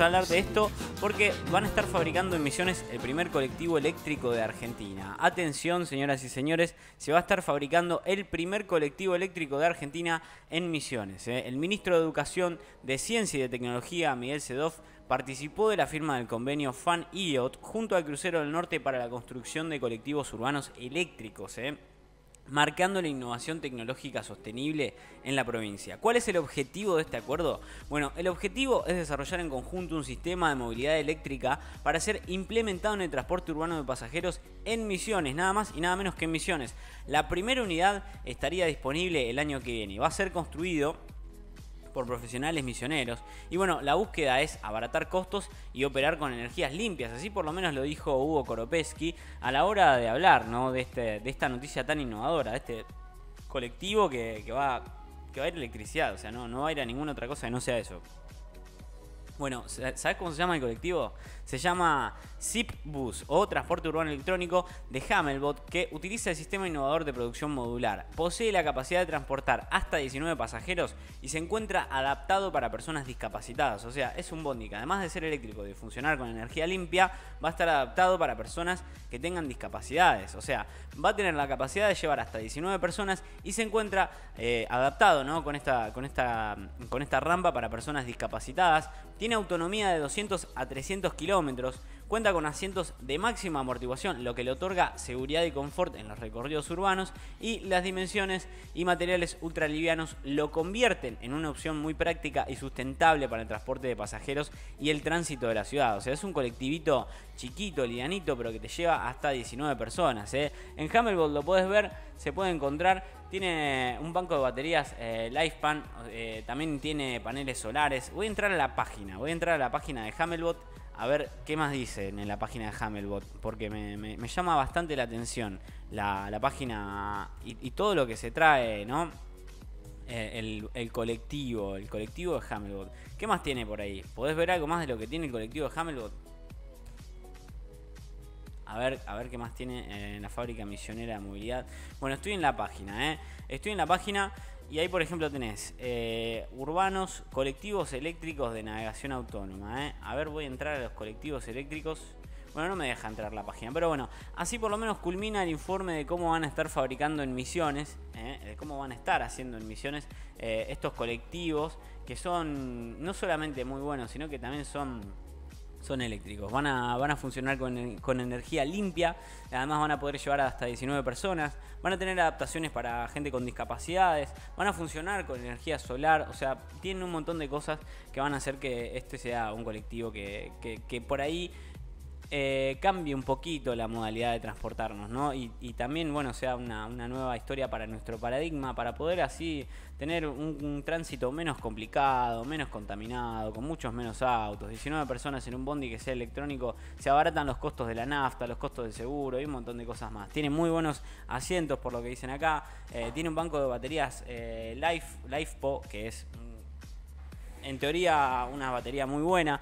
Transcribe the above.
a hablar de esto porque van a estar fabricando en Misiones el primer colectivo eléctrico de Argentina. Atención, señoras y señores, se va a estar fabricando el primer colectivo eléctrico de Argentina en Misiones. ¿eh? El ministro de Educación, de Ciencia y de Tecnología, Miguel Sedov, participó de la firma del convenio FAN IOT junto al Crucero del Norte para la construcción de colectivos urbanos eléctricos. ¿eh? Marcando la innovación tecnológica sostenible en la provincia. ¿Cuál es el objetivo de este acuerdo? Bueno, el objetivo es desarrollar en conjunto un sistema de movilidad eléctrica para ser implementado en el transporte urbano de pasajeros en Misiones, nada más y nada menos que en Misiones. La primera unidad estaría disponible el año que viene. Va a ser construido por profesionales misioneros. Y bueno, la búsqueda es abaratar costos y operar con energías limpias. Así por lo menos lo dijo Hugo Koropesky a la hora de hablar ¿no? de, este, de esta noticia tan innovadora, de este colectivo que, va, que va a ir electricidad. O sea, no, no va a ir a ninguna otra cosa que no sea eso. Bueno, ¿sabes cómo se llama el colectivo? Se llama ZipBus o Transporte Urbano Electrónico de Hamelbot que utiliza el sistema innovador de producción modular. Posee la capacidad de transportar hasta 19 pasajeros y se encuentra adaptado para personas discapacitadas. O sea, es un bondi que además de ser eléctrico y funcionar con energía limpia, va a estar adaptado para personas que tengan discapacidades. O sea, va a tener la capacidad de llevar hasta 19 personas y se encuentra eh, adaptado ¿no? con, esta, con, esta, con esta rampa para personas discapacitadas. Tiene autonomía de 200 a 300 kilómetros Cuenta con asientos de máxima amortiguación, lo que le otorga seguridad y confort en los recorridos urbanos y las dimensiones y materiales ultralivianos lo convierten en una opción muy práctica y sustentable para el transporte de pasajeros y el tránsito de la ciudad. O sea, es un colectivito chiquito, lianito, pero que te lleva hasta 19 personas. ¿eh? En Hammelbolt lo puedes ver, se puede encontrar. Tiene un banco de baterías eh, LifePan, eh, también tiene paneles solares. Voy a entrar a la página, voy a entrar a la página de Hammelbot a ver qué más dicen en la página de Hammelbot, porque me, llama bastante la atención la, página y, todo lo que se trae, ¿no? Eh, el, colectivo, el colectivo de Hammelbot. ¿Qué más tiene por ahí? ¿Podés ver algo más de lo que tiene el colectivo de Hammelbot? A ver, a ver qué más tiene en la fábrica misionera de movilidad. Bueno, estoy en la página, ¿eh? Estoy en la página y ahí, por ejemplo, tenés eh, urbanos, colectivos eléctricos de navegación autónoma. ¿eh? A ver, voy a entrar a los colectivos eléctricos. Bueno, no me deja entrar la página, pero bueno, así por lo menos culmina el informe de cómo van a estar fabricando en misiones, ¿eh? de cómo van a estar haciendo en misiones estos colectivos que son no solamente muy buenos, sino que también son son eléctricos. Van a, van a funcionar con, con, energía limpia. Además van a poder llevar hasta 19 personas. Van a tener adaptaciones para gente con discapacidades. Van a funcionar con energía solar. O sea, tienen un montón de cosas que van a hacer que este sea un colectivo que, que, que por ahí eh, cambie un poquito la modalidad de transportarnos, ¿no? Y, también, bueno, sea una, nueva historia para nuestro paradigma, para poder así tener un, tránsito menos complicado, menos contaminado, con muchos menos autos. 19 personas en un bondi que sea electrónico, se abaratan los costos de la nafta, los costos del seguro y un montón de cosas más. Tiene muy buenos asientos, por lo que dicen acá. Eh, tiene un banco de baterías eh, Life, LifePo, que es en teoría una batería muy buena.